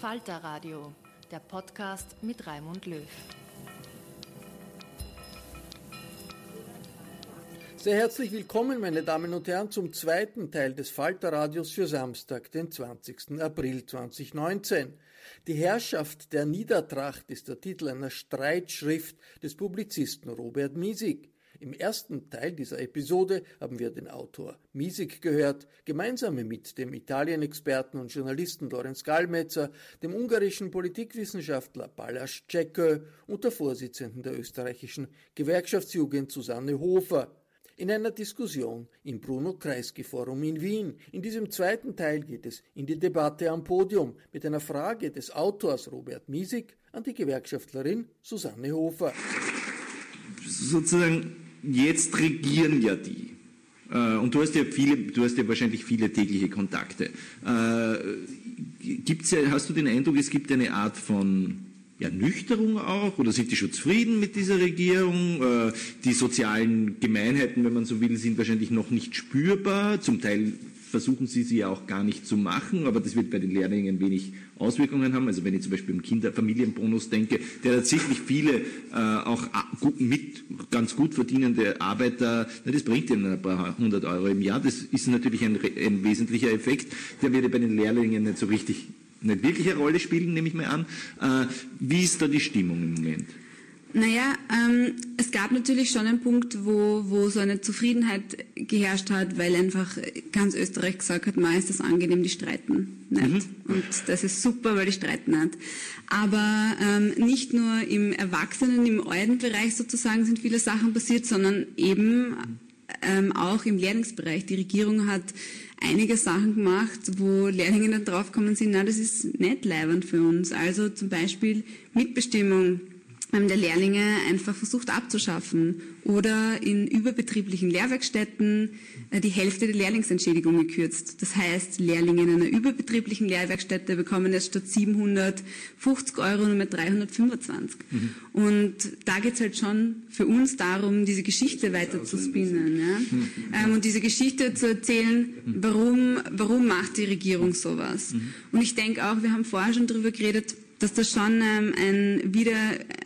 Falter Radio, der Podcast mit Raimund Löw. Sehr herzlich willkommen, meine Damen und Herren, zum zweiten Teil des Falterradios für Samstag, den 20. April 2019. Die Herrschaft der Niedertracht ist der Titel einer Streitschrift des Publizisten Robert Miesig. Im ersten Teil dieser Episode haben wir den Autor Miesig gehört, gemeinsam mit dem Italien-Experten und Journalisten Lorenz Gallmetzer, dem ungarischen Politikwissenschaftler Balázs Csekö und der Vorsitzenden der österreichischen Gewerkschaftsjugend Susanne Hofer in einer Diskussion im Bruno Kreisky Forum in Wien. In diesem zweiten Teil geht es in die Debatte am Podium mit einer Frage des Autors Robert Miesig an die Gewerkschaftlerin Susanne Hofer. Sozusagen jetzt regieren ja die. Äh, und du hast ja viele, du hast ja wahrscheinlich viele tägliche Kontakte. Äh, gibt's ja, hast du den Eindruck, es gibt eine Art von Ernüchterung auch oder sind die schon zufrieden mit dieser Regierung? Äh, die sozialen Gemeinheiten, wenn man so will, sind wahrscheinlich noch nicht spürbar. Zum Teil versuchen sie sie ja auch gar nicht zu machen, aber das wird bei den Lehrlingen wenig Auswirkungen haben. Also wenn ich zum Beispiel im Kinderfamilienbonus denke, der tatsächlich viele äh, auch gut, mit ganz gut verdienende Arbeiter, na, das bringt ihnen ein paar hundert Euro im Jahr. Das ist natürlich ein, ein wesentlicher Effekt. Der wird bei den Lehrlingen nicht so richtig nicht wirklich eine Rolle spielen, nehme ich mal an. Äh, wie ist da die Stimmung im Moment? Naja, ähm, es gab natürlich schon einen Punkt, wo, wo so eine Zufriedenheit geherrscht hat, weil einfach ganz Österreich gesagt hat, man ist das angenehm, die streiten nicht. Mhm. Und das ist super, weil die streiten nicht. Aber ähm, nicht nur im Erwachsenen, im Eudenbereich sozusagen sind viele Sachen passiert, sondern eben ähm, auch im Lehrlingsbereich. Die Regierung hat einige Sachen gemacht, wo Lehrlinge dann draufgekommen sind, na, das ist nicht leibend für uns. Also zum Beispiel Mitbestimmung der Lehrlinge einfach versucht abzuschaffen oder in überbetrieblichen Lehrwerkstätten äh, die Hälfte der Lehrlingsentschädigung gekürzt. Das heißt, Lehrlinge in einer überbetrieblichen Lehrwerkstätte bekommen jetzt statt 750 Euro nur mit 325. Mhm. Und da geht es halt schon für uns darum, diese Geschichte weiter zu spinnen ja? Mhm. Ähm, und diese Geschichte zu erzählen, mhm. warum, warum macht die Regierung sowas. Mhm. Und ich denke auch, wir haben vorher schon darüber geredet, dass das schon ähm, ein, wieder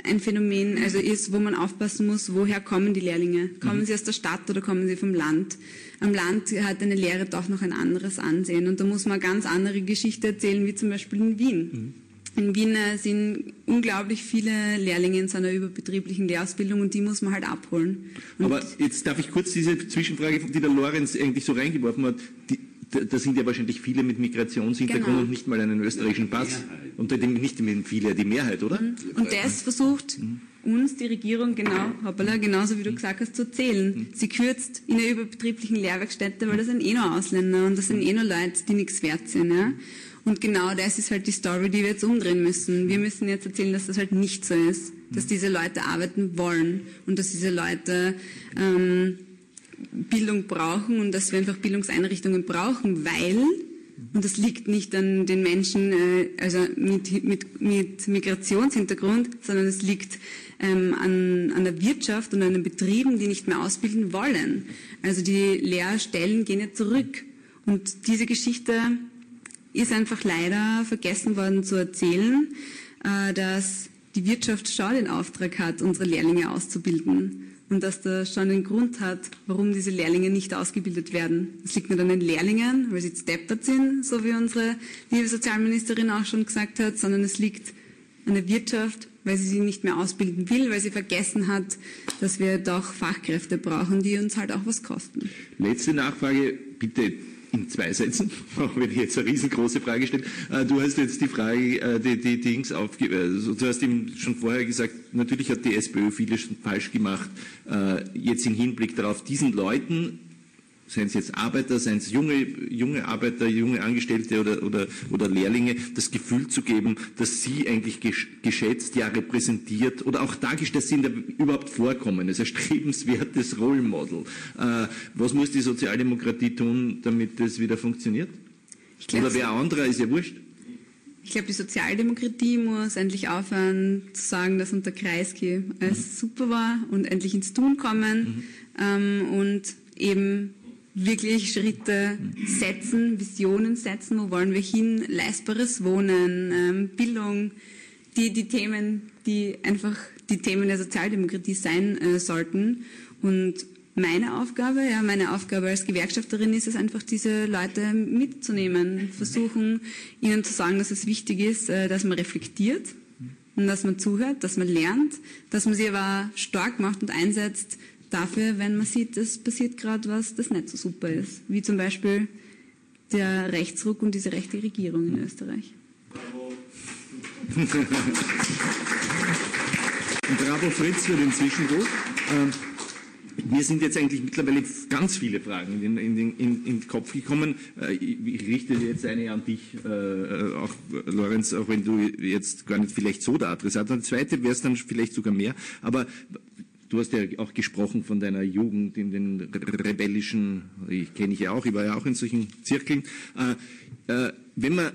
ein Phänomen also ist, wo man aufpassen muss, woher kommen die Lehrlinge? Kommen mhm. sie aus der Stadt oder kommen sie vom Land? Am Land hat eine Lehre doch noch ein anderes Ansehen und da muss man eine ganz andere Geschichte erzählen, wie zum Beispiel in Wien. Mhm. In Wien äh, sind unglaublich viele Lehrlinge in seiner überbetrieblichen Lehrausbildung und die muss man halt abholen. Und Aber jetzt darf ich kurz diese Zwischenfrage, die der Lorenz eigentlich so reingeworfen hat, die, da sind ja wahrscheinlich viele mit Migrationshintergrund genau. und nicht mal einen österreichischen Pass. Und da nicht viele, die Mehrheit, oder? Mhm. Und das versucht mhm. uns die Regierung genau, hoppala, genauso wie du gesagt hast, zu zählen. Mhm. Sie kürzt in der überbetrieblichen Lehrwerkstätte, weil das sind eh nur Ausländer und das sind eh nur Leute, die nichts wert sind. Ja? Und genau das ist halt die Story, die wir jetzt umdrehen müssen. Wir müssen jetzt erzählen, dass das halt nicht so ist, dass diese Leute arbeiten wollen und dass diese Leute ähm, Bildung brauchen und dass wir einfach Bildungseinrichtungen brauchen, weil und das liegt nicht an den Menschen äh, also mit, mit, mit Migrationshintergrund, sondern es liegt ähm, an, an der Wirtschaft und an den Betrieben, die nicht mehr ausbilden wollen. Also die Lehrstellen gehen jetzt zurück. Und diese Geschichte ist einfach leider vergessen worden zu erzählen, äh, dass die Wirtschaft schon den Auftrag hat, unsere Lehrlinge auszubilden und dass das schon einen Grund hat, warum diese Lehrlinge nicht ausgebildet werden. Es liegt nicht an den Lehrlingen, weil sie deppert sind, so wie unsere liebe Sozialministerin auch schon gesagt hat, sondern es liegt an der Wirtschaft, weil sie sie nicht mehr ausbilden will, weil sie vergessen hat, dass wir doch Fachkräfte brauchen, die uns halt auch was kosten. Letzte Nachfrage, bitte in zwei Sätzen, auch wenn ich jetzt eine riesengroße Frage stelle. Äh, du hast jetzt die Frage, äh, die, die Dings aufge... Also du hast ihm schon vorher gesagt, natürlich hat die SPÖ vieles falsch gemacht. Jetzt im Hinblick darauf, diesen Leuten seien es jetzt Arbeiter, seien es junge, junge Arbeiter, junge Angestellte oder, oder, oder Lehrlinge, das Gefühl zu geben, dass sie eigentlich geschätzt, ja repräsentiert oder auch dargestellt sind, überhaupt vorkommen. Das ist ein strebenswertes Role Model. Äh, was muss die Sozialdemokratie tun, damit das wieder funktioniert? Oder wer anderer, ist ja wurscht. Ich glaube, die Sozialdemokratie muss endlich aufhören zu sagen, dass unter Kreisky alles mhm. super war und endlich ins Tun kommen mhm. ähm, und eben wirklich Schritte setzen, Visionen setzen, wo wollen wir hin, leistbares Wohnen, ähm, Bildung, die, die Themen, die einfach die Themen der Sozialdemokratie sein äh, sollten. Und meine Aufgabe, ja, meine Aufgabe als Gewerkschafterin ist es einfach, diese Leute mitzunehmen, versuchen, ihnen zu sagen, dass es wichtig ist, äh, dass man reflektiert und dass man zuhört, dass man lernt, dass man sie aber stark macht und einsetzt, dafür, wenn man sieht, es passiert gerade was, das nicht so super ist. Wie zum Beispiel der Rechtsruck und diese rechte Regierung in Österreich. Bravo Fritz für den Zwischenruf. Ähm, mir sind jetzt eigentlich mittlerweile ganz viele Fragen in, in, in, in den Kopf gekommen. Äh, ich richte jetzt eine an dich, äh, auch Lorenz, auch wenn du jetzt gar nicht vielleicht so der Adressat. Eine zweite wäre es dann vielleicht sogar mehr. Aber Du hast ja auch gesprochen von deiner Jugend in den rebellischen, ich kenne ich ja auch, ich war ja auch in solchen Zirkeln. Äh, äh, wenn man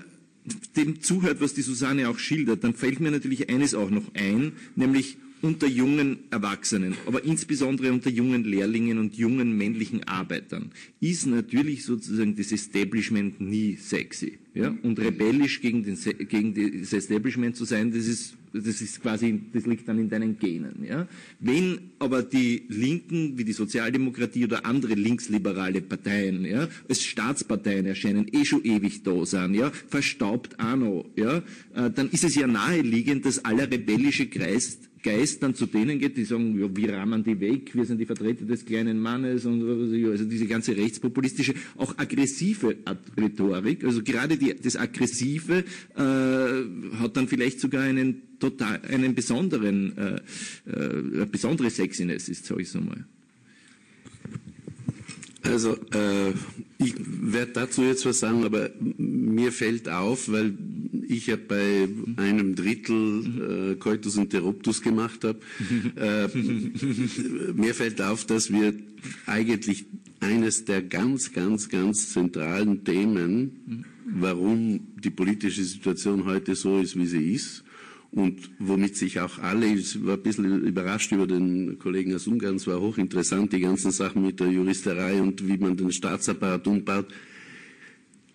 dem zuhört, was die Susanne auch schildert, dann fällt mir natürlich eines auch noch ein, nämlich unter jungen Erwachsenen, aber insbesondere unter jungen Lehrlingen und jungen männlichen Arbeitern, ist natürlich sozusagen das Establishment nie sexy. Ja? Und rebellisch gegen, den, gegen das Establishment zu sein, das ist, das ist quasi, das liegt dann in deinen Genen. Ja? Wenn aber die Linken, wie die Sozialdemokratie oder andere linksliberale Parteien, ja, als Staatsparteien erscheinen, eh schon ewig da sind, ja, verstaubt noch, ja, äh, dann ist es ja naheliegend, dass aller rebellische Kreis Geist dann zu denen geht, die sagen, ja, wir rahmen die weg, wir sind die Vertreter des kleinen Mannes und also diese ganze rechtspopulistische, auch aggressive Rhetorik, also gerade die, das Aggressive äh, hat dann vielleicht sogar einen total, einen besonderen, äh, äh, besondere Sexiness ist, sage ich so mal. Also äh, ich werde dazu jetzt was sagen, aber mir fällt auf, weil ich ja bei einem Drittel äh, Coitus Interruptus gemacht habe, äh, mir fällt auf, dass wir eigentlich eines der ganz, ganz, ganz zentralen Themen, warum die politische Situation heute so ist, wie sie ist, und womit sich auch alle, ich war ein bisschen überrascht über den Kollegen aus Ungarn, es war hochinteressant, die ganzen Sachen mit der Juristerei und wie man den Staatsapparat umbaut.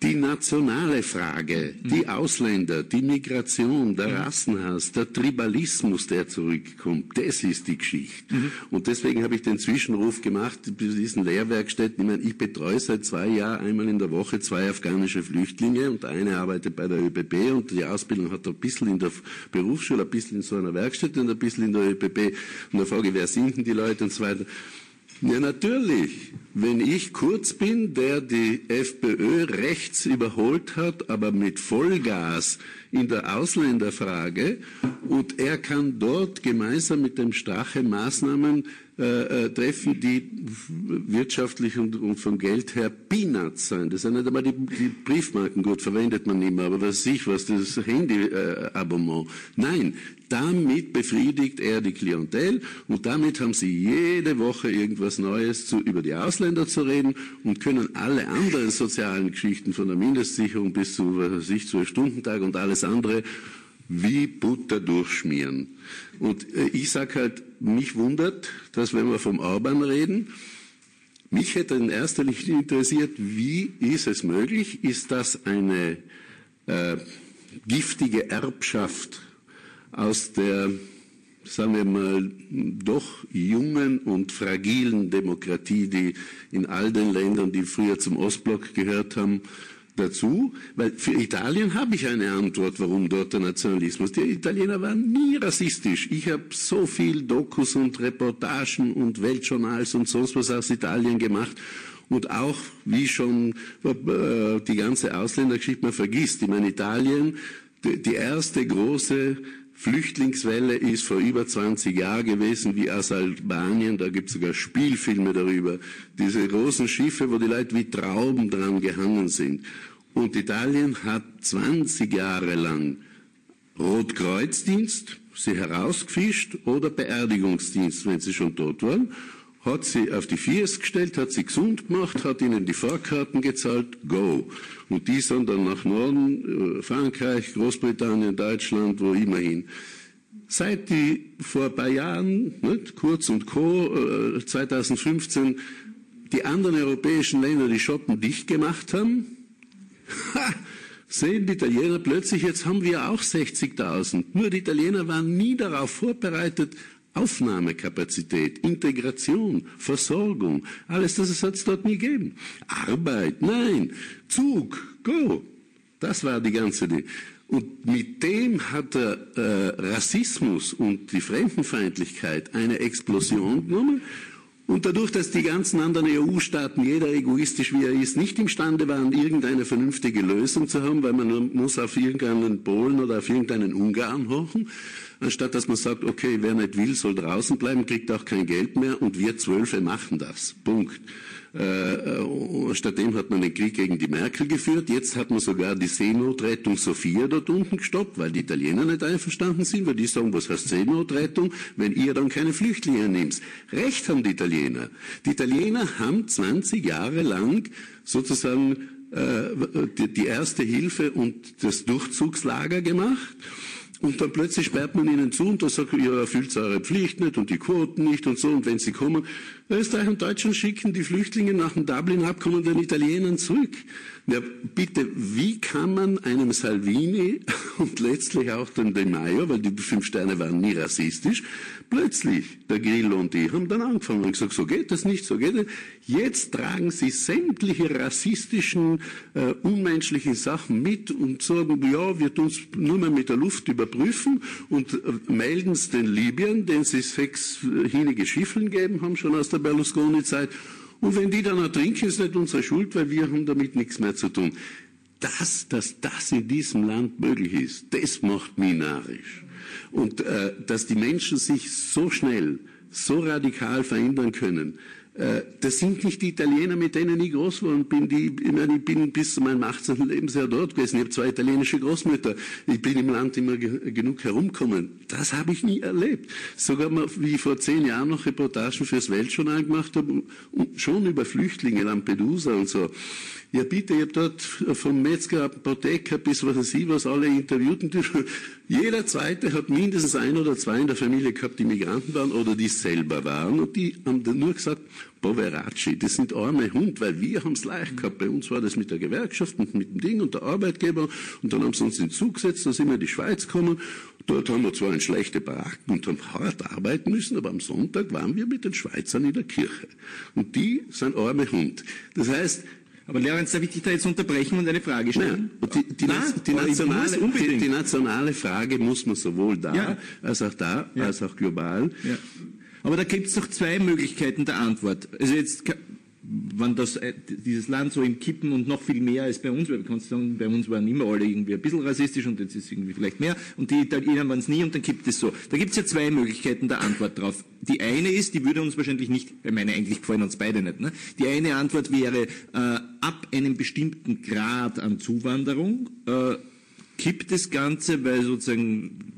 Die nationale Frage, die mhm. Ausländer, die Migration, der mhm. Rassenhass, der Tribalismus, der zurückkommt, das ist die Geschichte. Mhm. Und deswegen habe ich den Zwischenruf gemacht bei diesen Lehrwerkstätten. Ich, meine, ich betreue seit zwei Jahren einmal in der Woche zwei afghanische Flüchtlinge und eine arbeitet bei der ÖBB und die Ausbildung hat er ein bisschen in der Berufsschule, ein bisschen in so einer Werkstatt und ein bisschen in der ÖBB. Und da frage ich, wer sind denn die Leute und so weiter. Ja, natürlich. Wenn ich Kurz bin, der die FPÖ rechts überholt hat, aber mit Vollgas in der Ausländerfrage und er kann dort gemeinsam mit dem Strache Maßnahmen äh, äh, treffen, die wirtschaftlich und, und, vom Geld her Peanuts sein. Das sind nicht einmal die, die Briefmarken, gut, verwendet man nicht mehr, aber was ich was, das Handy-Abonnement. Äh, Nein, damit befriedigt er die Klientel und damit haben sie jede Woche irgendwas Neues zu, über die Ausländer zu reden und können alle anderen sozialen Geschichten von der Mindestsicherung bis zu, was weiß ich, Zwölf-Stunden-Tag und alles andere wie Butter durchschmieren. Und äh, ich sage halt, mich wundert, dass wenn wir vom Orban reden, mich hätte in erster Linie interessiert, wie ist es möglich? Ist das eine äh, giftige Erbschaft aus der, sagen wir mal, doch jungen und fragilen Demokratie, die in all den Ländern, die früher zum Ostblock gehört haben, dazu, weil für Italien habe ich eine Antwort, warum dort der Nationalismus. Die Italiener waren nie rassistisch. Ich habe so viel Dokus und Reportagen und Weltjournals und sonst was aus Italien gemacht. Und auch, wie schon äh, die ganze Ausländergeschichte, man vergisst, ich meine, Italien, die erste große Flüchtlingswelle ist vor über 20 Jahren gewesen, wie aus Albanien, da gibt es sogar Spielfilme darüber. Diese großen Schiffe, wo die Leute wie Trauben dran gehangen sind. Und Italien hat 20 Jahre lang Rotkreuzdienst, sie herausgefischt, oder Beerdigungsdienst, wenn sie schon tot waren hat sie auf die Viers gestellt, hat sie gesund gemacht, hat ihnen die Fahrkarten gezahlt, go. Und die sind dann nach Norden, äh, Frankreich, Großbritannien, Deutschland, wo immerhin. Seit die vor ein paar Jahren, nicht, Kurz und Co., 2015, äh, die anderen europäischen Länder die Schotten dicht gemacht haben, ha, sehen die Italiener plötzlich, jetzt haben wir auch 60.000. Nur die Italiener waren nie darauf vorbereitet, Aufnahmekapazität, Integration, Versorgung, alles das hat es dort nie gegeben. Arbeit, nein, Zug, go. Das war die ganze Idee. Und mit dem hat der äh, Rassismus und die Fremdenfeindlichkeit eine Explosion genommen. Und dadurch, dass die ganzen anderen EU-Staaten, jeder egoistisch wie er ist, nicht imstande waren, irgendeine vernünftige Lösung zu haben, weil man muss auf irgendeinen Polen oder auf irgendeinen Ungarn hochen, anstatt dass man sagt, okay, wer nicht will, soll draußen bleiben, kriegt auch kein Geld mehr und wir Zwölfe machen das. Punkt. Äh, äh, stattdem hat man den Krieg gegen die Merkel geführt. Jetzt hat man sogar die Seenotrettung Sophia dort unten gestoppt, weil die Italiener nicht einverstanden sind, weil die sagen, was heißt Seenotrettung, wenn ihr dann keine Flüchtlinge nehmt. Recht haben die Italiener. Die Italiener haben 20 Jahre lang sozusagen äh, die, die erste Hilfe und das Durchzugslager gemacht. Und dann plötzlich sperrt man ihnen zu und da sagt, ihr erfüllt eure Pflicht nicht und die Quoten nicht und so. Und wenn sie kommen, Österreich und Deutschland schicken die Flüchtlinge nach dem Dublin-Abkommen den Italienern zurück. Ja, bitte, wie kann man einem Salvini und letztlich auch dem De Maio, weil die fünf Sterne waren nie rassistisch, plötzlich, der Grillo und die haben dann angefangen und gesagt, so geht das nicht, so geht das. Jetzt tragen sie sämtliche rassistischen, äh, unmenschlichen Sachen mit und sagen, ja, wir tun es nur mehr mit der Luft überprüfen und äh, melden es den Libyern, denen sie sechs äh, Schiffeln geben haben, schon aus der Berlusconi-Zeit. Und wenn die dann ertrinken, ist nicht unsere Schuld, weil wir haben damit nichts mehr zu tun. Das, dass das in diesem Land möglich ist, das macht mich narrisch. Und äh, dass die Menschen sich so schnell, so radikal verändern können, äh, das sind nicht die Italiener, mit denen ich groß und bin. Die, ich, meine, ich bin bis zu meinem 18. Lebensjahr dort gewesen. Ich habe zwei italienische Großmütter. Ich bin im Land immer ge genug herumgekommen. Das habe ich nie erlebt. Sogar mal, wie ich vor zehn Jahren noch Reportagen fürs Weltjournal gemacht habe, schon über Flüchtlinge, Lampedusa und so. Ja bitte, ich habe dort vom Metzger, Apotheker bis was weiß ich was, alle interviewt. Und jeder Zweite hat mindestens ein oder zwei in der Familie gehabt, die Migranten waren oder die selber waren. Und die haben dann nur gesagt, Poveracci, das sind arme Hund, weil wir haben es leicht gehabt. Bei uns war das mit der Gewerkschaft und mit dem Ding und der Arbeitgeber. Und dann haben sie uns in Zug gesetzt, da sind wir in die Schweiz gekommen. Dort haben wir zwar in schlechte Baracken und haben hart arbeiten müssen, aber am Sonntag waren wir mit den Schweizern in der Kirche. Und die sind arme Hund. Das heißt, aber Lorenz, darf ich dich da jetzt unterbrechen und eine Frage stellen? Nein, die, die, Nein, die, nationale, die, nationale Frage muss man sowohl da ja. als auch da, ja. als auch global. Ja. Aber da gibt es doch zwei Möglichkeiten der Antwort. Also jetzt wenn das, äh, dieses Land so im Kippen und noch viel mehr als bei uns, weil wir kannst sagen, bei uns waren immer alle irgendwie ein bisschen rassistisch und jetzt ist irgendwie vielleicht mehr und die Italiener waren es nie und dann kippt es so. Da gibt es ja zwei Möglichkeiten der Antwort drauf. Die eine ist, die würde uns wahrscheinlich nicht, ich meine eigentlich gefallen uns beide nicht, ne? die eine Antwort wäre, äh, ab einem bestimmten Grad an Zuwanderung äh, kippt das Ganze, weil sozusagen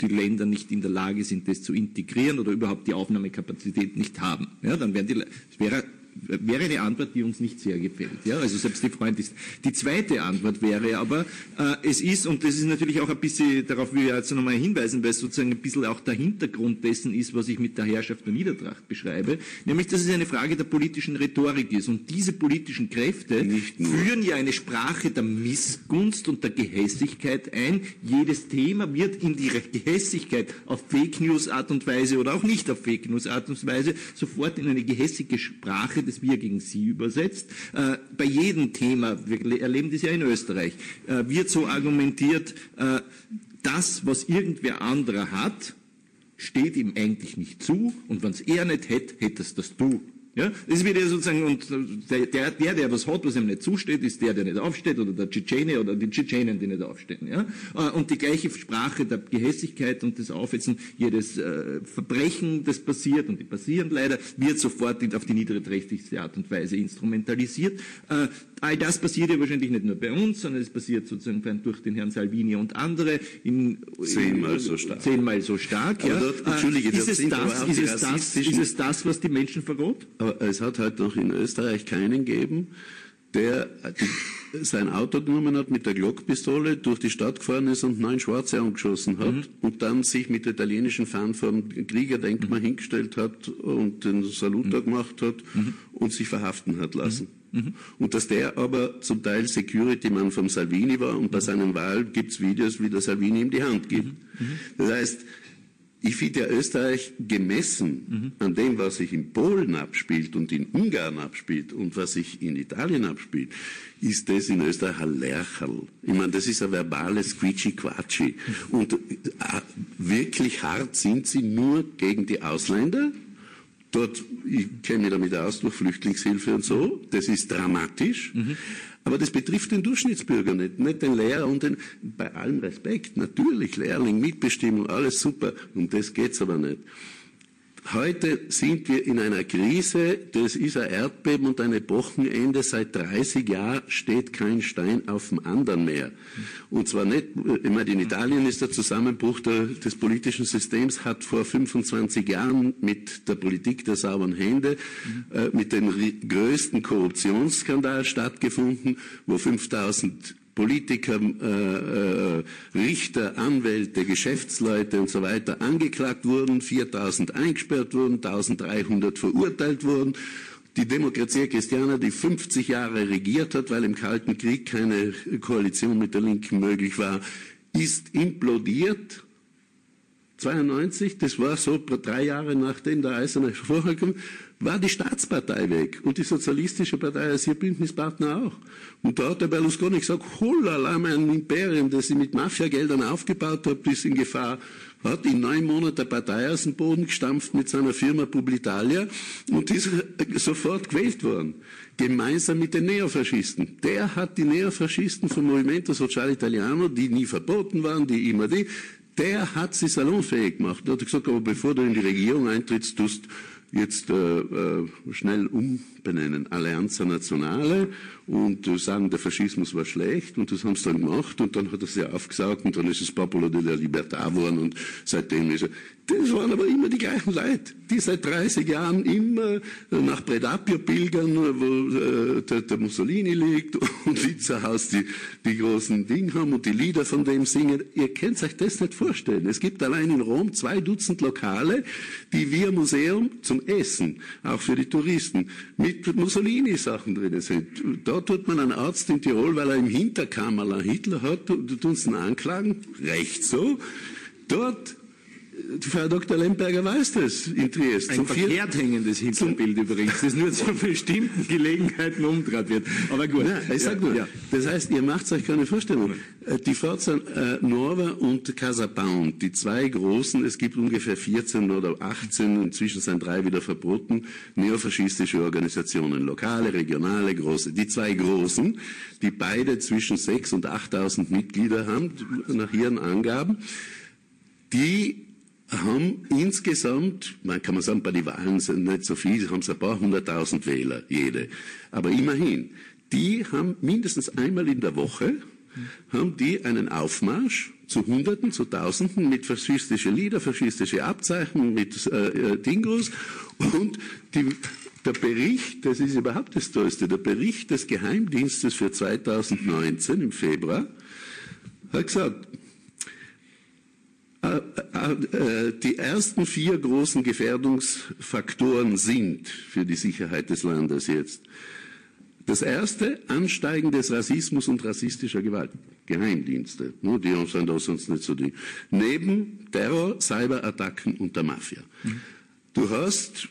die Länder nicht in der Lage sind, das zu integrieren oder überhaupt die Aufnahmekapazität nicht haben. Ja, dann wären die, es wäre wäre eine Antwort, die uns nicht sehr gefällt. Ja, also selbst die Freund ist. Die zweite Antwort wäre aber, äh, es ist, und das ist natürlich auch ein bisschen, darauf will ich jetzt nochmal hinweisen, weil es sozusagen ein bisschen auch der Hintergrund dessen ist, was ich mit der Herrschaft der Niedertracht beschreibe, nämlich, dass es eine Frage der politischen Rhetorik ist. Und diese politischen Kräfte führen ja eine Sprache der Missgunst und der Gehässigkeit ein. Jedes Thema wird in die Gehässigkeit auf Fake News Art und Weise oder auch nicht auf Fake News Art und Weise sofort in eine gehässige Sprache das Wir gegen Sie übersetzt. Äh, bei jedem Thema, wir erleben das ja in Österreich, äh, wird so argumentiert, äh, das, was irgendwer anderer hat, steht ihm eigentlich nicht zu und wenn es er nicht hätte, hättest das du. Ja, das wird ja sozusagen, und der, der, der, was hat, was ihm nicht zusteht, ist der, der nicht aufsteht, oder der Tschetschene oder die Tschetschenen, die nicht aufstehen. Ja? Äh, und die gleiche Sprache der Gehässigkeit und des Aufhetzen, jedes äh, Verbrechen, das passiert, und die passieren leider, wird sofort auf die niedrigträchtigste Art und Weise instrumentalisiert. Äh, all das passiert ja wahrscheinlich nicht nur bei uns, sondern es passiert sozusagen durch den Herrn Salvini und andere in, zehnmal so stark. Zehnmal so stark. ja. Dort, Entschuldige, ist, es das, ist, es das, ist es das, was die Menschen verrot? Aber es hat halt noch in Österreich keinen gegeben, der sein Auto genommen hat mit der Glockpistole, durch die Stadt gefahren ist und neun Schwarze angeschossen hat mhm. und dann sich mit der italienischen Fahnen vor dem Kriegerdenkmal mhm. hingestellt hat und den Salut mhm. gemacht hat mhm. und sich verhaften hat lassen. Mhm. mhm. Und dass der aber zum Teil Security-Mann vom Salvini war und bei seinen Wahlen gibt's Videos, wie der Salvini ihm die Hand gibt. Das heißt, ich finde ja Österreich gemessen mhm. an dem, was sich in Polen abspielt und in Ungarn abspielt und was sich in Italien abspielt, ist das in Österreich ein Lercherl. Ich meine, das ist ein verbales Quitschi-Quatschi. Mhm. Und äh, wirklich hart sind sie nur gegen die Ausländer. Dort, ich kenne mich damit aus, durch Flüchtlingshilfe und so. Das ist dramatisch. Mhm. Aber das betrifft den Durchschnittsbürger nicht, nicht den Lehrer und den, bei allem Respekt, natürlich Lehrling, Mitbestimmung, alles super, um das geht's aber nicht. Heute sind wir in einer Krise, das ist ein Erdbeben und ein Epochenende. Seit 30 Jahren steht kein Stein auf dem anderen mehr. Und zwar nicht, ich meine, in Italien ist der Zusammenbruch der, des politischen Systems, hat vor 25 Jahren mit der Politik der sauberen Hände, äh, mit dem größten Korruptionsskandal stattgefunden, wo 5000 Politiker, äh, äh, Richter, Anwälte, Geschäftsleute und so weiter angeklagt wurden, 4000 eingesperrt wurden, 1300 verurteilt wurden. Die Demokratie Christiana, die 50 Jahre regiert hat, weil im Kalten Krieg keine Koalition mit der Linken möglich war, ist implodiert 92, das war so drei Jahre nachdem der Eiserne Vorhang kam, war die Staatspartei weg und die Sozialistische Partei als ihr Bündnispartner auch. Und da hat der Berlusconi gesagt, holala, mein Imperium, das ich mit Mafiageldern aufgebaut habe, ist in Gefahr. Hat in neun Monaten der Partei aus dem Boden gestampft mit seiner Firma Publitalia und ist sofort gewählt worden. Gemeinsam mit den Neofaschisten. Der hat die Neofaschisten vom Movimento Sociale Italiano, die nie verboten waren, die immer die, der hat sie salonfähig gemacht. Er hat gesagt, aber bevor du in die Regierung eintrittst, tust jetzt äh, äh, schnell umbenennen. Allianza Nazionale und sagen, der Faschismus war schlecht und das haben sie dann gemacht und dann hat er sie aufgesagt und dann ist es Popolo de la Libertà geworden und seitdem ist er. Das waren aber immer die gleichen Leute, die seit 30 Jahren immer nach Predapio pilgern, wo äh, der, der, Mussolini liegt und Witzerhaus die, die großen Dinge haben und die Lieder von dem singen. Ihr könnt euch das nicht vorstellen. Es gibt allein in Rom zwei Dutzend Lokale, die wir Museum zum Essen, auch für die Touristen, mit Mussolini-Sachen drin sind. Da tut man einen Arzt in Tirol, weil er im Hinterkammerler Hitler hat, du tust ihn anklagen, recht so. Dort Frau Dr. Lemberger weiß das in Triest. Ein verkehrt hängendes Hinterbild übrigens, das nur zu bestimmten Gelegenheiten umgedreht wird. Aber gut. Ja, ich sag nur, ja. das heißt, ihr macht euch keine Vorstellung. Äh, Die Forza äh, Nova und Casa Pound, die zwei großen, es gibt ungefähr 14 oder 18, inzwischen sind drei wieder verboten, neofaschistische Organisationen, lokale, regionale, große. Die zwei großen, die beide zwischen 6.000 und 8.000 Mitglieder haben, nach ihren Angaben, die haben insgesamt, man kann man sagen, bei den Wahlen sind nicht so viel, haben sie ein paar hunderttausend Wähler, jede. Aber immerhin, die haben mindestens einmal in der Woche, haben die einen Aufmarsch zu Hunderten, zu Tausenden mit faschistische Lieder, faschistische Abzeichen, mit äh, äh, Dingos und die, der Bericht, das ist überhaupt das Tollste, der Bericht des Geheimdienstes für 2019 im Februar hat gesagt, die ersten vier großen Gefährdungsfaktoren sind für die Sicherheit des Landes jetzt. Das erste, Ansteigen des Rassismus und rassistischer Gewalt. Geheimdienste, ne, die sind da sonst nicht so die. Neben Terror, Cyberattacken und der Mafia. Du hast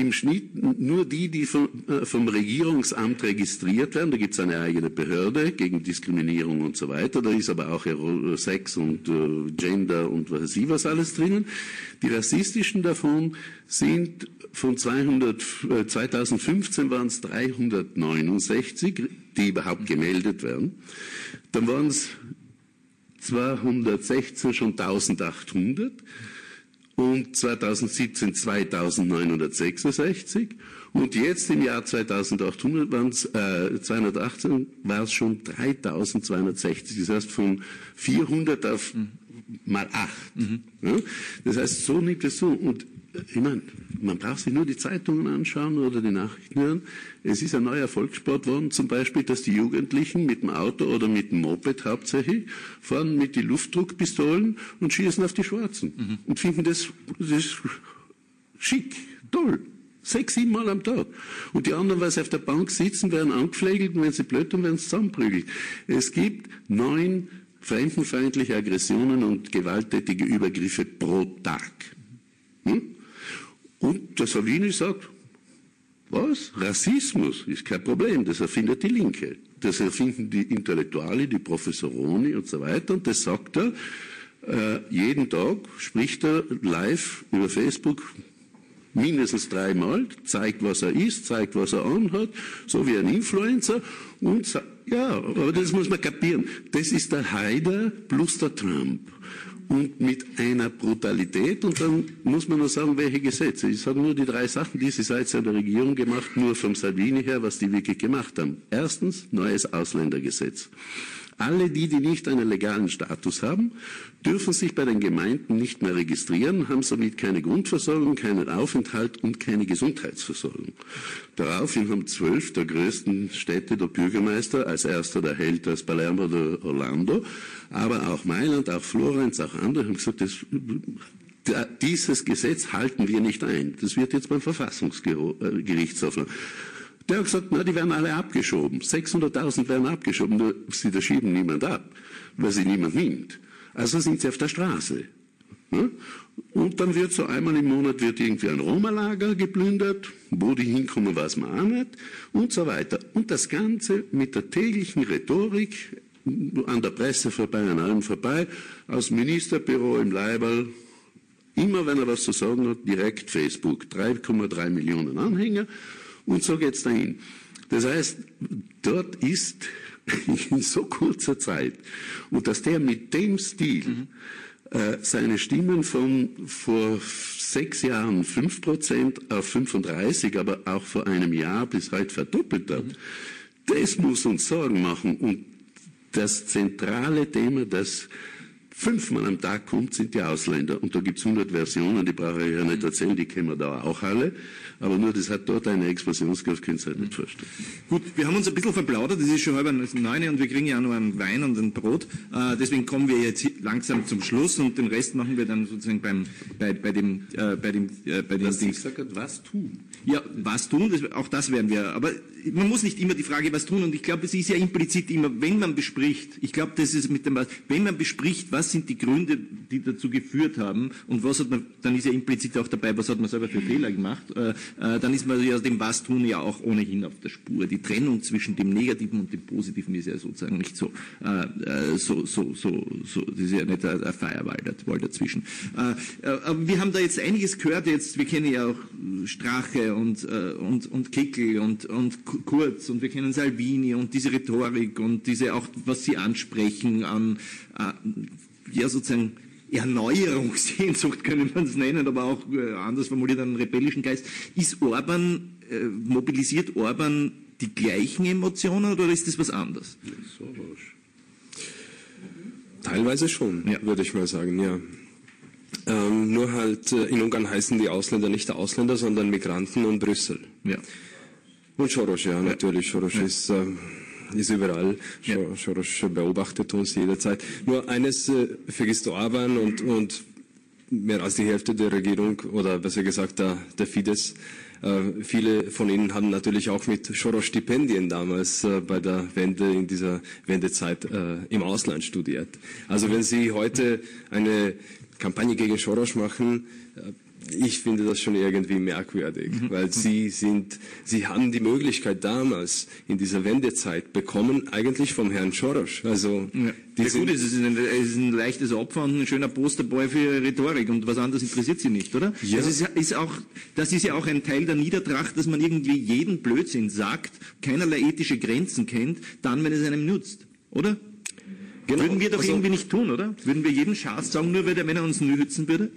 im Schnitt nur die, die vom, äh, vom Regierungsamt registriert werden. Da gibt es eine eigene Behörde gegen Diskriminierung und so weiter. Da ist aber auch Sex und äh, Gender und was weiß ich was alles drinnen. Die rassistischen davon sind von 200, äh, 2015 waren es 369, die überhaupt gemeldet werden. Dann waren es 216 schon 1800 und 2017 2966 und jetzt im Jahr 2800 waren es, äh, 218 war es schon 3260, das heißt von 400 auf mal 8. Ja? Das heißt, so nimmt es zu. Und ich meine, man braucht sich nur die Zeitungen anschauen oder die Nachrichten hören. Es ist ein neuer Volkssport worden, zum Beispiel, dass die Jugendlichen mit dem Auto oder mit dem Moped hauptsächlich fahren mit die Luftdruckpistolen und schießen auf die Schwarzen und finden das, das schick, toll. Sechs, sieben Mal am Tag. Und die anderen, weil sie auf der Bank sitzen, werden angepflegelt und wenn sie blöd tun, werden sie zusammenprügelt. Es gibt neun fremdenfeindliche Aggressionen und gewalttätige Übergriffe pro Tag. Hm? Und der Salvini sagt, was? Rassismus ist kein Problem, das erfindet die Linke. Das erfinden die Intellektuale, die Professoroni und so weiter. Und das sagt er, äh, jeden Tag spricht er live über Facebook mindestens dreimal, zeigt, was er ist, zeigt, was er anhat, so wie ein Influencer und ja, aber das muss man kapieren. Das ist der Haider plus der Trump. Und mit einer Brutalität, und dann muss man nur sagen, welche Gesetze. Ich sage nur die drei Sachen, die sie seit der Regierung gemacht, nur vom Salvini her, was die wirklich gemacht haben. Erstens, neues Ausländergesetz. Alle die, die nicht einen legalen Status haben, dürfen sich bei den Gemeinden nicht mehr registrieren, haben somit keine Grundversorgung, keinen Aufenthalt und keine Gesundheitsversorgung. Daraufhin haben zwölf der größten Städte der Bürgermeister, als erster der Held, als Palermo oder Orlando, aber auch Mailand, auch Florenz, auch andere, haben gesagt, das, da- dieses Gesetz halten wir nicht ein. Das wird jetzt beim Verfassungsgerichtshof. Der hat gesagt, na, die werden alle abgeschoben. 600.000 werden abgeschoben, sie da schieben niemand ab, weil sie niemand nimmt. Also sind sie auf der Straße. Ne? Und dann wird so einmal im Monat wird irgendwie ein Roma-Lager geplündert, wo die hinkommen, weiß man auch nicht, und so weiter. Und das Ganze mit der täglichen Rhetorik, an der Presse vorbei, an allem vorbei, aus Ministerbüro im Leiberl, immer wenn er was zu sagen hat, direkt Facebook, 3,3 Millionen Anhänger, und so geht's dahin. Das heißt, dort ist in so kurzer Zeit, und dass der mit dem Stil äh, seine Stimmen von vor sechs Jahren 5% auf 35, aber auch vor einem Jahr bis heute verdoppelt hat, das muss uns Sorgen machen. Und das zentrale Thema, das fünfmal am Tag kommt, sind die Ausländer. Und da gibt's 100 Versionen, die brauche ich ja nicht erzählen, die kennen wir da auch alle. Aber nur das hat dort eine Explosionskraft, könnt ihr euch nicht vorstellen. Gut, wir haben uns ein bisschen verplaudert, es ist schon halb neun und wir kriegen ja auch noch einen Wein und ein Brot. Äh, deswegen kommen wir jetzt langsam zum Schluss und den Rest machen wir dann sozusagen beim, bei, bei dem, äh, bei dem, äh, bei dem Was ich Dings. sage, was tun? Ja, was tun, das, auch das werden wir. Aber man muss nicht immer die Frage, was tun. Und ich glaube, es ist ja implizit immer, wenn man bespricht, ich glaube, das ist mit dem, wenn man bespricht, was sind die Gründe, die dazu geführt haben und was hat man, dann ist ja implizit auch dabei, was hat man selber für Fehler gemacht, äh, äh, dann ist man ja dem Was tun ja auch ohnehin auf der Spur. Die Trennung zwischen dem Negativen und dem Positiven ist ja sozusagen nicht so, äh, äh so, so, so, so, das ist ja nicht ein, ein Firewall dazwischen. Äh, aber wir haben da jetzt einiges gehört jetzt, wir kennen ja auch Strache und, äh, und, und Kickel und, und Kurz und wir kennen Salvini und diese Rhetorik und diese auch, was sie ansprechen an, äh, ja sozusagen Erneuerungssehnsucht können man es nennen, aber auch äh, anders formuliert einen rebellischen Geist. Ist Orban, äh, mobilisiert Orban die gleichen Emotionen oder ist das was anderes? Teilweise schon, ja. würde ich mal sagen, ja. Ähm, nur halt äh, in Ungarn heißen die Ausländer nicht Ausländer, sondern Migranten und Brüssel. Ja. Und Soros, ja, natürlich. Soros ja. ist, äh, ist überall. Ja. Soros beobachtet uns jederzeit. Nur eines äh, vergisst Orban und, und mehr als die Hälfte der Regierung oder besser gesagt der, der Fidesz. Äh, viele von ihnen haben natürlich auch mit Soros-Stipendien damals äh, bei der Wende in dieser Wendezeit äh, im Ausland studiert. Also wenn Sie heute eine Kampagne gegen Soros machen, äh, ich finde das schon irgendwie merkwürdig, mhm. weil sie sind, sie haben die Möglichkeit damals in dieser Wendezeit bekommen, eigentlich vom Herrn Soros. Also, ja. die ja gut, es ist, ein, es ist ein leichtes Opfer und ein schöner Posterboy für Rhetorik und was anderes interessiert sie nicht, oder? Ja. Das ist, ist auch, das ist ja auch ein Teil der Niedertracht, dass man irgendwie jeden Blödsinn sagt, keinerlei ethische Grenzen kennt, dann, wenn es einem nutzt, oder? Genau. Würden wir doch also, irgendwie nicht tun, oder? Würden wir jeden Schatz sagen, nur weil der Männer uns nützen würde?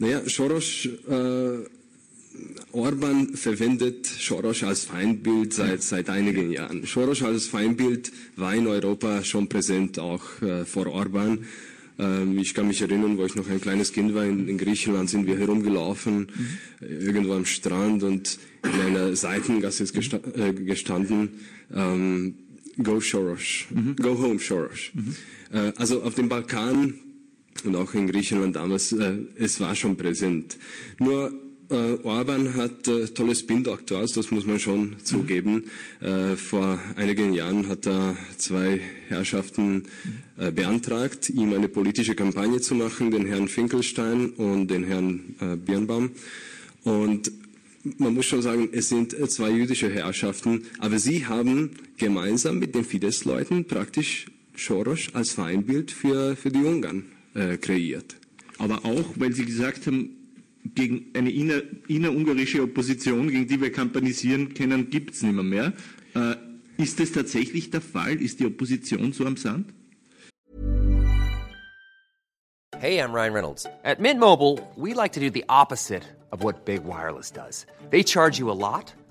Naja, Soros, äh, Orban verwendet Soros als Feindbild seit, seit einigen Jahren. Soros als Feindbild war in Europa schon präsent, auch äh, vor Orban. Ähm, ich kann mich erinnern, wo ich noch ein kleines Kind war, in, in Griechenland sind wir herumgelaufen, mhm. irgendwo am Strand und in einer Seitengasse ist gesta äh, gestanden. Ähm, Go Soros, mhm. Go Home Soros. Mhm. Äh, also auf dem Balkan und auch in Griechenland damals, äh, es war schon präsent. Nur äh, Orban hat äh, tolles Bindaktuals, das muss man schon zugeben. Äh, vor einigen Jahren hat er zwei Herrschaften äh, beantragt, ihm eine politische Kampagne zu machen, den Herrn Finkelstein und den Herrn äh, Birnbaum. Und man muss schon sagen, es sind äh, zwei jüdische Herrschaften, aber sie haben gemeinsam mit den Fidesz-Leuten praktisch Soros als Feindbild für, für die Ungarn äh, kreiert. Aber auch, weil sie gesagt haben, gegen eine inner, innerungarische Opposition, gegen die wir kampanisieren können, gibt es nicht mehr. mehr. Äh, ist das tatsächlich der Fall? Ist die Opposition so am Sand? Hey, I'm Ryan Reynolds. At Mint Mobile, we like to do the opposite of what Big Wireless does. They charge you a lot,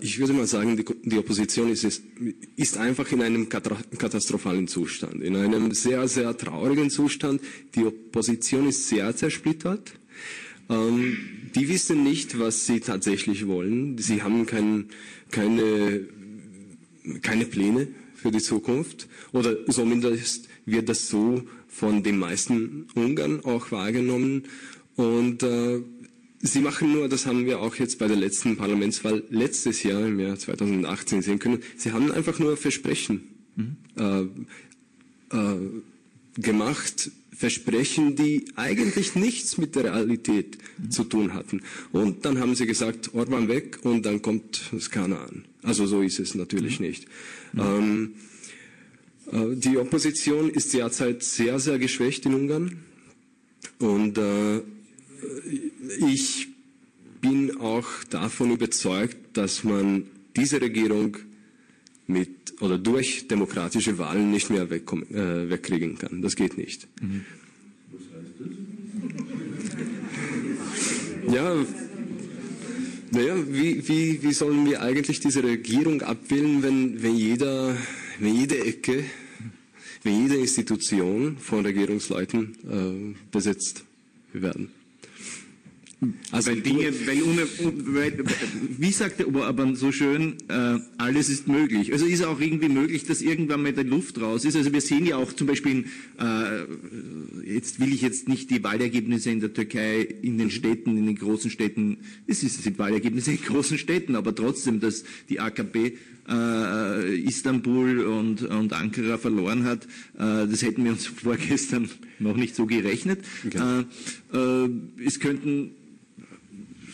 ich würde mal sagen, die, die Opposition ist, ist, einfach in einem katastrophalen Zustand, in einem sehr, sehr traurigen Zustand. Die Opposition ist sehr zersplittert. Ähm, die wissen nicht, was sie tatsächlich wollen. Sie haben kein, keine, keine Pläne für die Zukunft. Oder zumindest wird das so von den meisten Ungarn auch wahrgenommen. Und äh, Sie machen nur, das haben wir auch jetzt bei der letzten Parlamentswahl letztes Jahr im Jahr 2018 sehen können, Sie haben einfach nur Versprechen mhm. äh, äh, gemacht, Versprechen, die eigentlich nichts mit der Realität mhm. zu tun hatten. Und dann haben sie gesagt, Orban weg und dann kommt Skana an. Also so ist es natürlich mhm. nicht. Mhm. Ähm, äh, die Opposition ist derzeit sehr, sehr geschwächt in Ungarn. Und äh, ich bin auch davon überzeugt, dass man diese Regierung mit oder durch demokratische Wahlen nicht mehr wegkommen, äh, wegkriegen kann. Das geht nicht. Mhm. Was heißt das? Ja, naja, wie, wie, wie sollen wir eigentlich diese Regierung abwählen, wenn, wenn, jeder, wenn jede Ecke, wenn jede Institution von Regierungsleuten äh, besetzt werden? Also weil Dinge, weil, ohne, weil, wie sagt der Oberabern so schön, äh, alles ist möglich. Also ist auch irgendwie möglich, dass irgendwann mal die Luft raus ist. Also wir sehen ja auch zum Beispiel, äh, jetzt will ich jetzt nicht die Wahlergebnisse in der Türkei in den Städten, in den großen Städten, es sind Wahlergebnisse in großen Städten, aber trotzdem, dass die AKP äh, Istanbul und, und Ankara verloren hat, äh, das hätten wir uns vorgestern noch nicht so gerechnet. Okay. Äh, äh, es könnten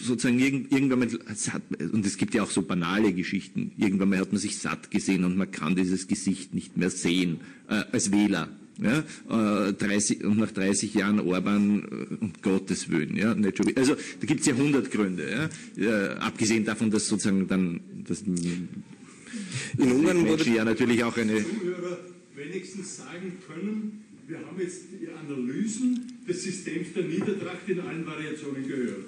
sozusagen irgendwann mal, hat, und es gibt ja auch so banale Geschichten, irgendwann mal hat man sich satt gesehen und man kann dieses Gesicht nicht mehr sehen, äh, als Wähler. Ja, äh, 30, und nach 30 Jahren Orban, äh, um Gottes Willen, ja, nicht schon, also da gibt es ja hundert Gründe, ja, äh, abgesehen davon, dass sozusagen dann das in Ungarn wurde ja natürlich auch eine Zuhörer wenigstens sagen können, wir haben jetzt die Analysen des Systems der Niedertracht in allen Variationen gehört.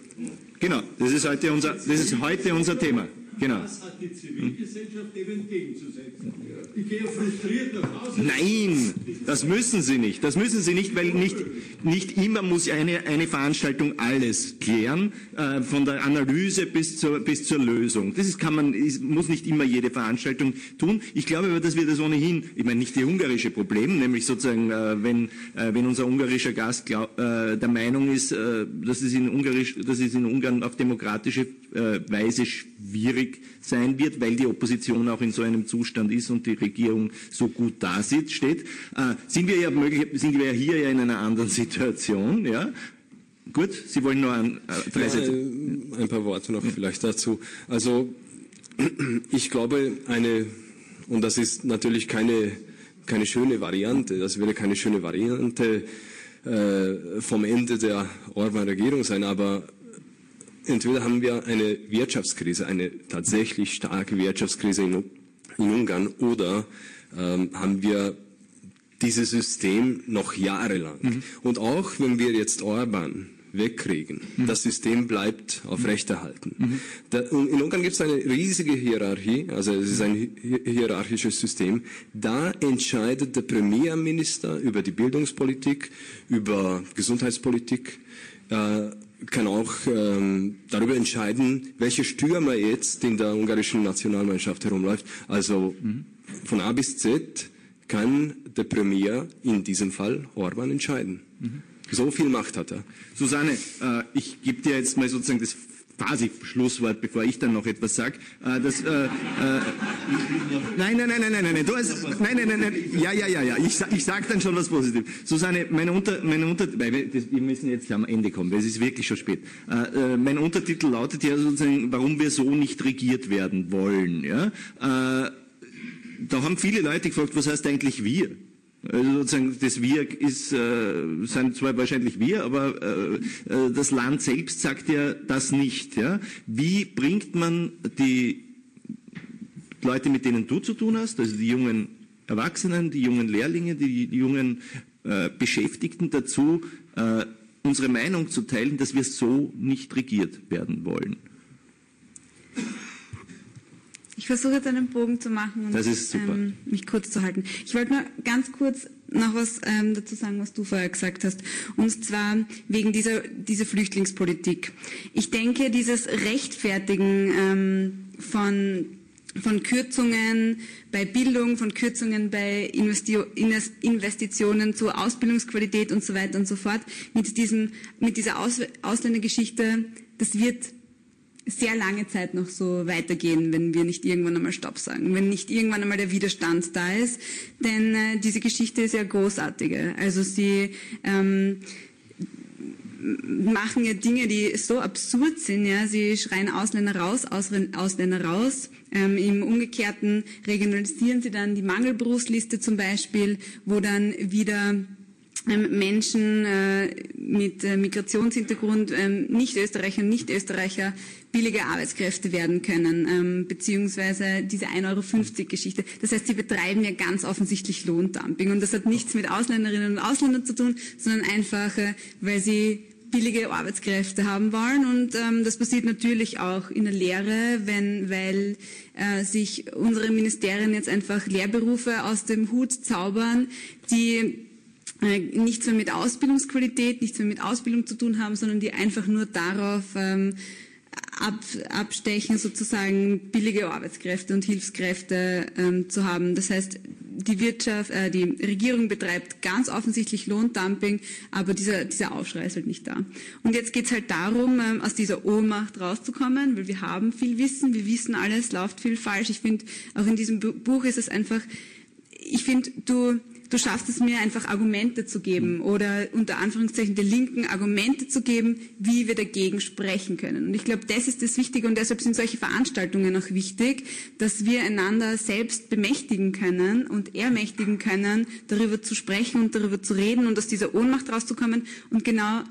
Genau, das ist heute unser, das ist heute unser Thema. Genau. Was hat die Zivilgesellschaft dem entgegenzusetzen? Ich gehe frustriert nach Hause. Nein, das müssen Sie nicht. Das müssen Sie nicht, weil nicht, nicht immer muss eine, eine Veranstaltung alles klären, äh, von der Analyse bis zur, bis zur Lösung. Das ist, kann man, ist, muss nicht immer jede Veranstaltung tun. Ich glaube aber, dass wir das ohnehin, ich meine nicht die ungarische Problem, nämlich sozusagen, äh, wenn, äh, wenn unser ungarischer Gast glaub, äh, der Meinung ist, äh, dass, es in Ungarisch, dass es in Ungarn auf demokratische äh, Weise schwierig sein wird, weil die Opposition auch in so einem Zustand ist und die Regierung so gut da steht, äh, sind wir ja möglich, sind wir hier ja in einer anderen Situation, ja. Gut, Sie wollen nur ein, äh, drei Sätze. Ja, ein paar Worte noch vielleicht dazu. Also ich glaube, eine und das ist natürlich keine keine schöne Variante. Das wäre keine schöne Variante äh, vom Ende der Orban-Regierung sein, aber entweder haben wir eine Wirtschaftskrise, eine tatsächlich starke Wirtschaftskrise in, in Ungarn, oder ähm, haben wir dieses System noch jahrelang. Mhm. Und auch wenn wir jetzt Orban wegkriegen, mhm. das System bleibt aufrechterhalten. Mhm. Da, in Ungarn gibt es eine riesige Hierarchie, also es ist ein hierarchisches System. Da entscheidet der Premierminister über die Bildungspolitik, über Gesundheitspolitik, äh, kann auch ähm, darüber entscheiden, welche Stürmer jetzt in der ungarischen Nationalmannschaft herumläuft. Also mhm. von A bis Z kann der Premier in diesem Fall Orban entscheiden. Mhm. So viel Macht hat er. Susanne, äh, ich gebe dir jetzt mal sozusagen das quasi Schlusswort, bevor ich dann noch etwas sage. Äh, das, äh, äh, nein, nein, nein, nein, nein, nein, du hast, nein, nein, nein, nein, ja, ja, ja, ja, ich, ich sage dann schon was Positives. Susanne, meine Unter, meine Unter, weil wir, das, wir müssen jetzt am Ende kommen, weil es ist wirklich schon spät. Äh, äh, mein Untertitel lautet ja sozusagen, warum wir so nicht regiert werden wollen. Ja? Äh, da haben viele Leute gefragt, was heißt eigentlich wir? Also sozusagen das Wir ist, äh, sind zwar wahrscheinlich wir, aber äh, äh, das Land selbst sagt ja das nicht. Ja? Wie bringt man die Leute, mit denen du zu tun hast, also die jungen Erwachsenen, die jungen Lehrlinge, die, die jungen äh, Beschäftigten dazu, äh, unsere Meinung zu teilen, dass wir so nicht regiert werden wollen? Ich versuche jetzt einen Bogen zu machen und ähm, mich kurz zu halten. Ich wollte nur ganz kurz noch was ähm, dazu sagen, was du vorher gesagt hast. Und zwar wegen dieser, dieser Flüchtlingspolitik. Ich denke, dieses Rechtfertigen ähm, von von Kürzungen bei Bildung, von Kürzungen bei Investitionen zur Ausbildungsqualität und so weiter und so fort, mit, diesem, mit dieser Aus Ausländergeschichte, das wird sehr lange Zeit noch so weitergehen, wenn wir nicht irgendwann einmal Stopp sagen, wenn nicht irgendwann einmal der Widerstand da ist. Denn äh, diese Geschichte ist ja großartige. Also sie ähm, machen ja Dinge, die so absurd sind. Ja, sie schreien Ausländer raus, Ausländer raus. Ähm, Im Umgekehrten regionalisieren sie dann die Mangelberufsliste zum Beispiel, wo dann wieder Menschen äh, mit äh, Migrationshintergrund, ähm, Nicht-Österreicher, Nicht-Österreicher billige Arbeitskräfte werden können, ähm, beziehungsweise diese 1,50 Euro Geschichte. Das heißt, sie betreiben ja ganz offensichtlich Lohndumping. Und das hat nichts mit Ausländerinnen und Ausländern zu tun, sondern einfach, äh, weil sie billige Arbeitskräfte haben wollen. Und ähm, das passiert natürlich auch in der Lehre, wenn, weil äh, sich unsere Ministerien jetzt einfach Lehrberufe aus dem Hut zaubern, die nichts mehr mit Ausbildungsqualität, nichts mehr mit Ausbildung zu tun haben, sondern die einfach nur darauf ähm, ab, abstechen, sozusagen billige Arbeitskräfte und Hilfskräfte ähm, zu haben. Das heißt, die Wirtschaft, äh, die Regierung betreibt ganz offensichtlich Lohndumping, aber dieser, dieser Aufschrei ist halt nicht da. Und jetzt geht's halt darum, ähm, aus dieser Ohnmacht rauszukommen, weil wir haben viel Wissen, wir wissen alles, läuft viel falsch. Ich finde, auch in diesem Buch ist es einfach, ich finde, du, du schaffst es mir einfach Argumente zu geben oder unter Anführungszeichen der Linken Argumente zu geben, wie wir dagegen sprechen können. Und ich glaube, das ist das Wichtige und deshalb sind solche Veranstaltungen auch wichtig, dass wir einander selbst bemächtigen können und ermächtigen können, darüber zu sprechen und darüber zu reden und aus dieser Ohnmacht rauszukommen. Und genau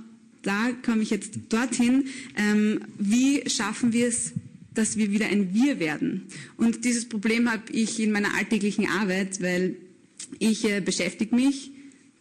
da komme ich jetzt dorthin. Ähm, wie schaffen wir es, dass wir wieder ein Wir werden? Und dieses Problem habe ich in meiner alltäglichen Arbeit, weil ich äh, beschäftige mich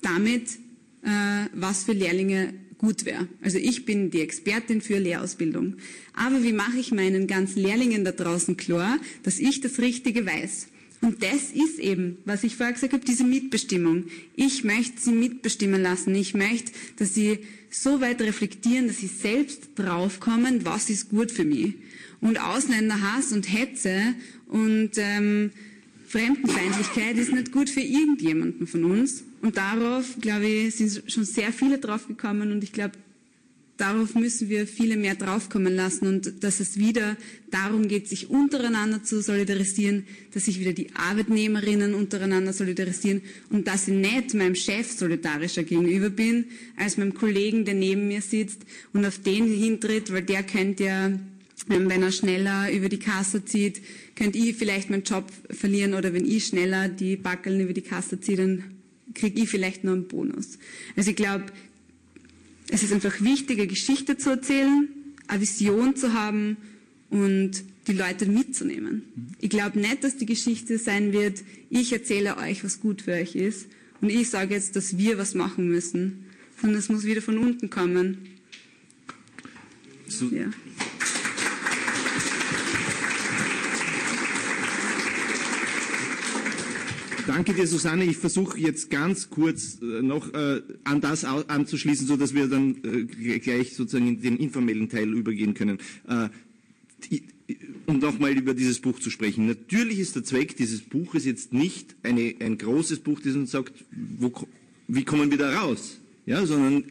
damit, äh, was für Lehrlinge gut wäre. Also ich bin die Expertin für Lehrausbildung. Aber wie mache ich meinen ganzen Lehrlingen da draußen klar, dass ich das Richtige weiß? Und das ist eben, was ich vorher gesagt habe, diese Mitbestimmung. Ich möchte sie mitbestimmen lassen. Ich möchte, dass sie so weit reflektieren, dass sie selbst draufkommen, was ist gut für mich. Und Ausländerhass und Hetze und ähm, Fremdenfeindlichkeit ist nicht gut für irgendjemanden von uns. Und darauf, glaube ich, sind schon sehr viele draufgekommen und ich glaube, darauf müssen wir viele mehr draufkommen lassen und dass es wieder darum geht, sich untereinander zu solidarisieren, dass sich wieder die Arbeitnehmerinnen untereinander solidarisieren und dass ich nicht meinem Chef solidarischer gegenüber bin, als meinem Kollegen, der neben mir sitzt und auf den hintritt, weil der könnte ja, wenn er schneller über die Kasse zieht, könnt ich vielleicht meinen Job verlieren oder wenn ich schneller die Backeln über die Kasse ziehe, dann kriege ich vielleicht noch einen Bonus. Also ich glaube, es ist einfach wichtig, eine Geschichte zu erzählen, eine Vision zu haben und die Leute mitzunehmen. Ich glaube nicht, dass die Geschichte sein wird, ich erzähle euch, was gut für euch ist und ich sage jetzt, dass wir was machen müssen, sondern es muss wieder von unten kommen. So, ja. Danke dir, Susanne. Ich versuche jetzt ganz kurz äh, noch äh, an das anzuschließen, so dass wir dann äh, gleich sozusagen in den informellen Teil übergehen können. Um nochmal über dieses Buch zu sprechen. Natürlich ist der Zweck dieses Buches jetzt nicht eine, ein großes Buch, das uns sagt, wo, wie kommen wir da raus, ja, sondern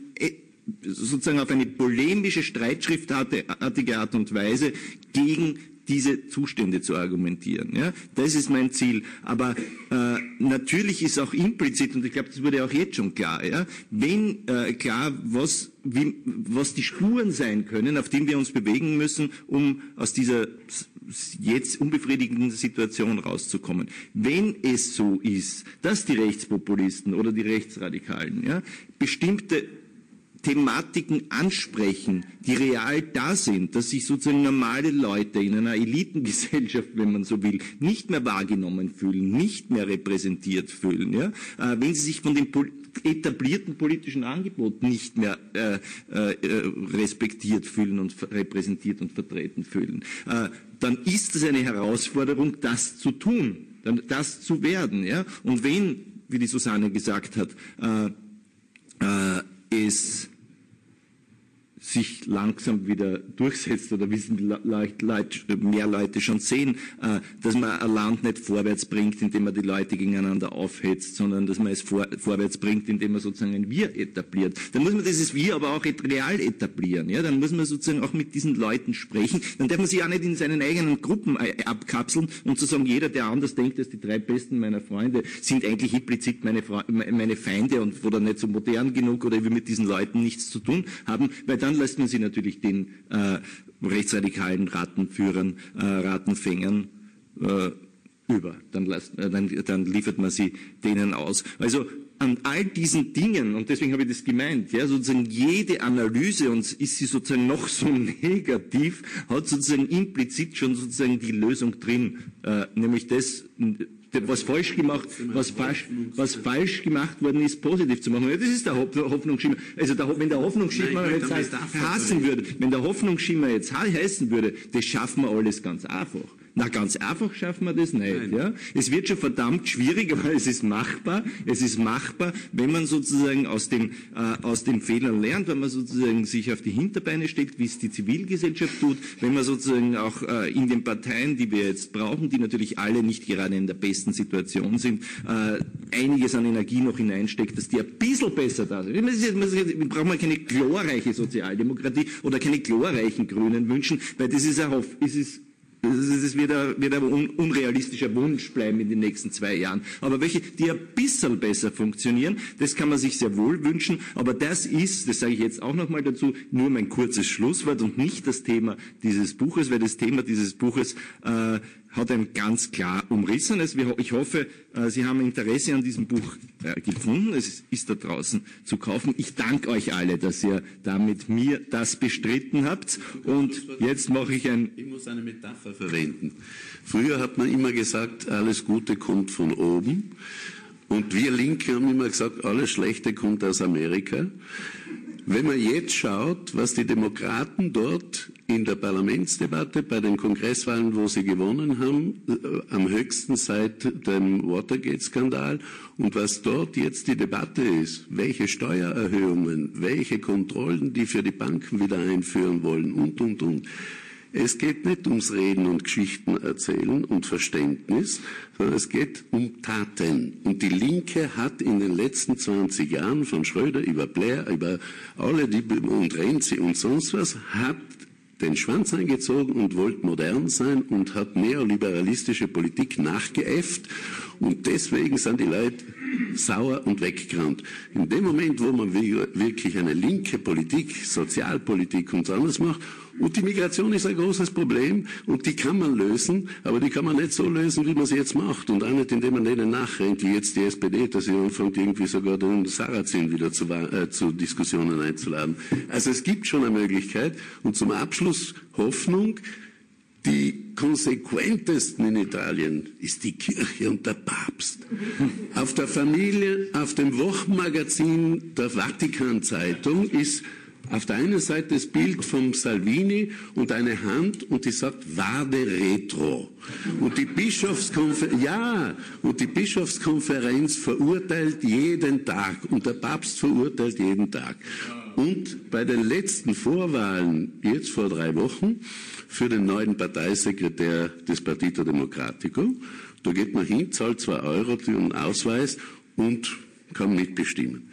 sozusagen auf eine polemische, streitschriftartige Art und Weise gegen diese Zustände zu argumentieren. Ja? Das ist mein Ziel. Aber äh, natürlich ist auch implizit, und ich glaube, das wurde auch jetzt schon klar, ja? wenn äh, klar, was, wie, was die Spuren sein können, auf denen wir uns bewegen müssen, um aus dieser jetzt unbefriedigenden Situation rauszukommen. Wenn es so ist, dass die Rechtspopulisten oder die Rechtsradikalen ja, bestimmte Thematiken ansprechen, die real da sind, dass sich sozusagen normale Leute in einer Elitengesellschaft, wenn man so will, nicht mehr wahrgenommen fühlen, nicht mehr repräsentiert fühlen, ja? Äh, wenn sie sich von dem etablierten politischen Angebot nicht mehr äh, äh, respektiert fühlen und repräsentiert und vertreten fühlen, äh, dann ist es eine Herausforderung, das zu tun, das zu werden. Ja? Und wenn, wie die Susanne gesagt hat, äh, äh, es sich langsam wieder durchsetzt oder wissen mehr Leute schon sehen, äh, dass man ein Land nicht vorwärts bringt, indem man die Leute gegeneinander aufhetzt, sondern dass man es vor, vorwärts bringt, indem man sozusagen ein Wir etabliert. Dann muss man dieses Wir aber auch real etablieren. Ja? Dann muss man sozusagen auch mit diesen Leuten sprechen. Dann darf man sich auch nicht in seinen eigenen Gruppen äh, abkapseln und zu sagen, jeder, der anders denkt als die drei Besten meiner Freunde, sind eigentlich implizit meine, meine Feinde und oder nicht so modern genug oder wir mit diesen Leuten nichts zu tun haben, weil dann man sie natürlich den äh, rechtsradikalen Rattenführern, äh, Rattenfängern äh, über. Dann, äh, dann, dann liefert man sie denen aus. Also an all diesen Dingen, und deswegen habe ich das gemeint, ja, sozusagen jede Analyse, und ist sie sozusagen noch so negativ, hat sozusagen implizit schon sozusagen die Lösung drin, äh, nämlich das, was falsch gemacht, was falsch, was falsch gemacht worden ist, positiv zu machen. Das ist der Hoffnungsschimmer. Also der, wenn der Hoffnungsschimmer jetzt heißt, hassen würde, wenn der Hoffnungsschimmer jetzt heißen würde, das schaffen wir alles ganz einfach. Na, ganz einfach schaffen wir das nicht. Ja? Es wird schon verdammt schwierig, aber es ist machbar. Es ist machbar, wenn man sozusagen aus den, äh, aus den Fehlern lernt, wenn man sozusagen sich auf die Hinterbeine stellt, wie es die Zivilgesellschaft tut, wenn man sozusagen auch äh, in den Parteien, die wir jetzt brauchen, die natürlich alle nicht gerade in der besten Situation sind, äh, einiges an Energie noch hineinsteckt, dass die ein bisschen besser da sind. Wir brauchen keine glorreiche Sozialdemokratie oder keine glorreichen Grünen wünschen, weil das ist, ein, es ist das wird ein, wird ein unrealistischer Wunsch bleiben in den nächsten zwei Jahren. Aber welche, die ein bisschen besser funktionieren, das kann man sich sehr wohl wünschen. Aber das ist, das sage ich jetzt auch nochmal dazu, nur mein kurzes Schlusswort und nicht das Thema dieses Buches, weil das Thema dieses Buches äh, hat ein ganz klar umrissenes. Ich hoffe, äh, Sie haben Interesse an diesem Buch äh, gefunden. Es ist da draußen zu kaufen. Ich danke euch alle, dass ihr da mit mir das bestritten habt. Und jetzt mache ich ein... Ich muss eine Metapher verwenden. Früher hat man immer gesagt, alles Gute kommt von oben. Und wir Linke haben immer gesagt, alles Schlechte kommt aus Amerika. Wenn man jetzt schaut, was die Demokraten dort in der Parlamentsdebatte bei den Kongresswahlen, wo sie gewonnen haben, äh, am höchsten seit dem Watergate-Skandal und was dort jetzt die Debatte ist, welche Steuererhöhungen, welche Kontrollen die für die Banken wieder einführen wollen und, und, und. Es geht nicht ums Reden und Geschichten erzählen und Verständnis, sondern es geht um Taten. Und die Linke hat in den letzten 20 Jahren von Schröder über Blair, über alle die und Renzi und sonst was, hat den Schwanz eingezogen und wollte modern sein und hat neoliberalistische Politik nachgeäfft. Und deswegen sind die Leute sauer und weggerannt. In dem Moment, wo man wirklich eine linke Politik, Sozialpolitik und so anderes macht und die Migration ist ein großes Problem und die kann man lösen, aber die kann man nicht so lösen, wie man sie jetzt macht. Und auch nicht, indem man denen nachrennt, wie jetzt die SPD, dass sie anfängt, irgendwie sogar den Sarrazin wieder zu, äh, zu Diskussionen einzuladen. Also es gibt schon eine Möglichkeit. Und zum Abschluss Hoffnung. Die konsequentesten in Italien ist die Kirche und der Papst. Auf der Familie, auf dem Wochenmagazin der Vatikan-Zeitung ist auf der einen Seite das Bild vom Salvini und eine Hand und die sagt Vade Retro. Und die Bischofskonferenz, ja, und die Bischofskonferenz verurteilt jeden Tag und der Papst verurteilt jeden Tag. Und bei den letzten Vorwahlen, jetzt vor drei Wochen, für den neuen Parteisekretär des Partito Democratico, da geht man hin, zahlt zwei Euro für einen Ausweis und kann mitbestimmen.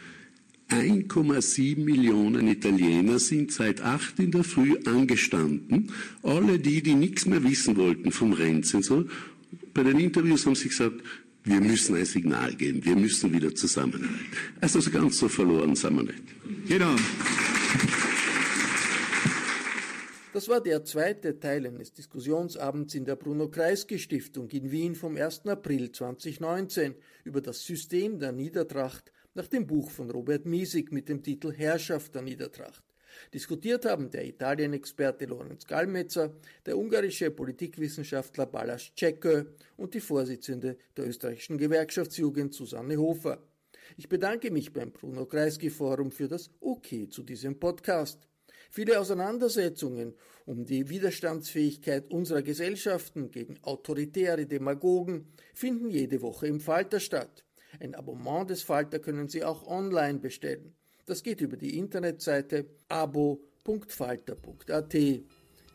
1,7 Millionen Italiener sind seit acht in der Früh angestanden. Alle die, die nichts mehr wissen wollten vom Renz und so, bei den Interviews haben sie gesagt, wir müssen ein Signal geben, wir müssen wieder zusammenhalten. Also ganz so verloren sind wir nicht. Genau. Das war der zweite Teil eines Diskussionsabends in der Bruno Kreisky Stiftung in Wien vom 1. April 2019 über das System der Niedertracht nach dem Buch von Robert Miesig mit dem Titel Herrschaft der Niedertracht. Diskutiert haben der Italien-Experte Lorenz Gallmetzer, der ungarische Politikwissenschaftler Balas Cekö und die Vorsitzende der österreichischen Gewerkschaftsjugend Susanne Hofer. Ich bedanke mich beim Bruno Kreisky Forum für das OK zu diesem Podcast. Viele Auseinandersetzungen um die Widerstandsfähigkeit unserer Gesellschaften gegen autoritäre Demagogen finden jede Woche im Falter statt. Ein Abonnement des Falter können Sie auch online bestellen. Das geht über die Internetseite abo.falter.at.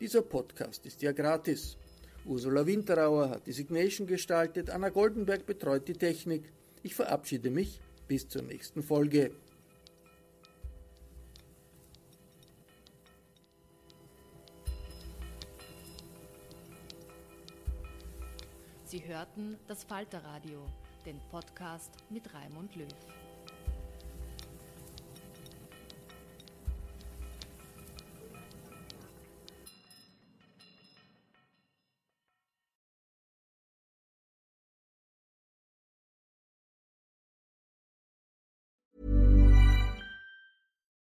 Dieser Podcast ist ja gratis. Ursula Winterauer hat die Signation gestaltet, Anna Goldenberg betreut die Technik. Ich verabschiede mich bis zur nächsten Folge. Sie hörten das Falterradio den Podcast mit Raimund Löw.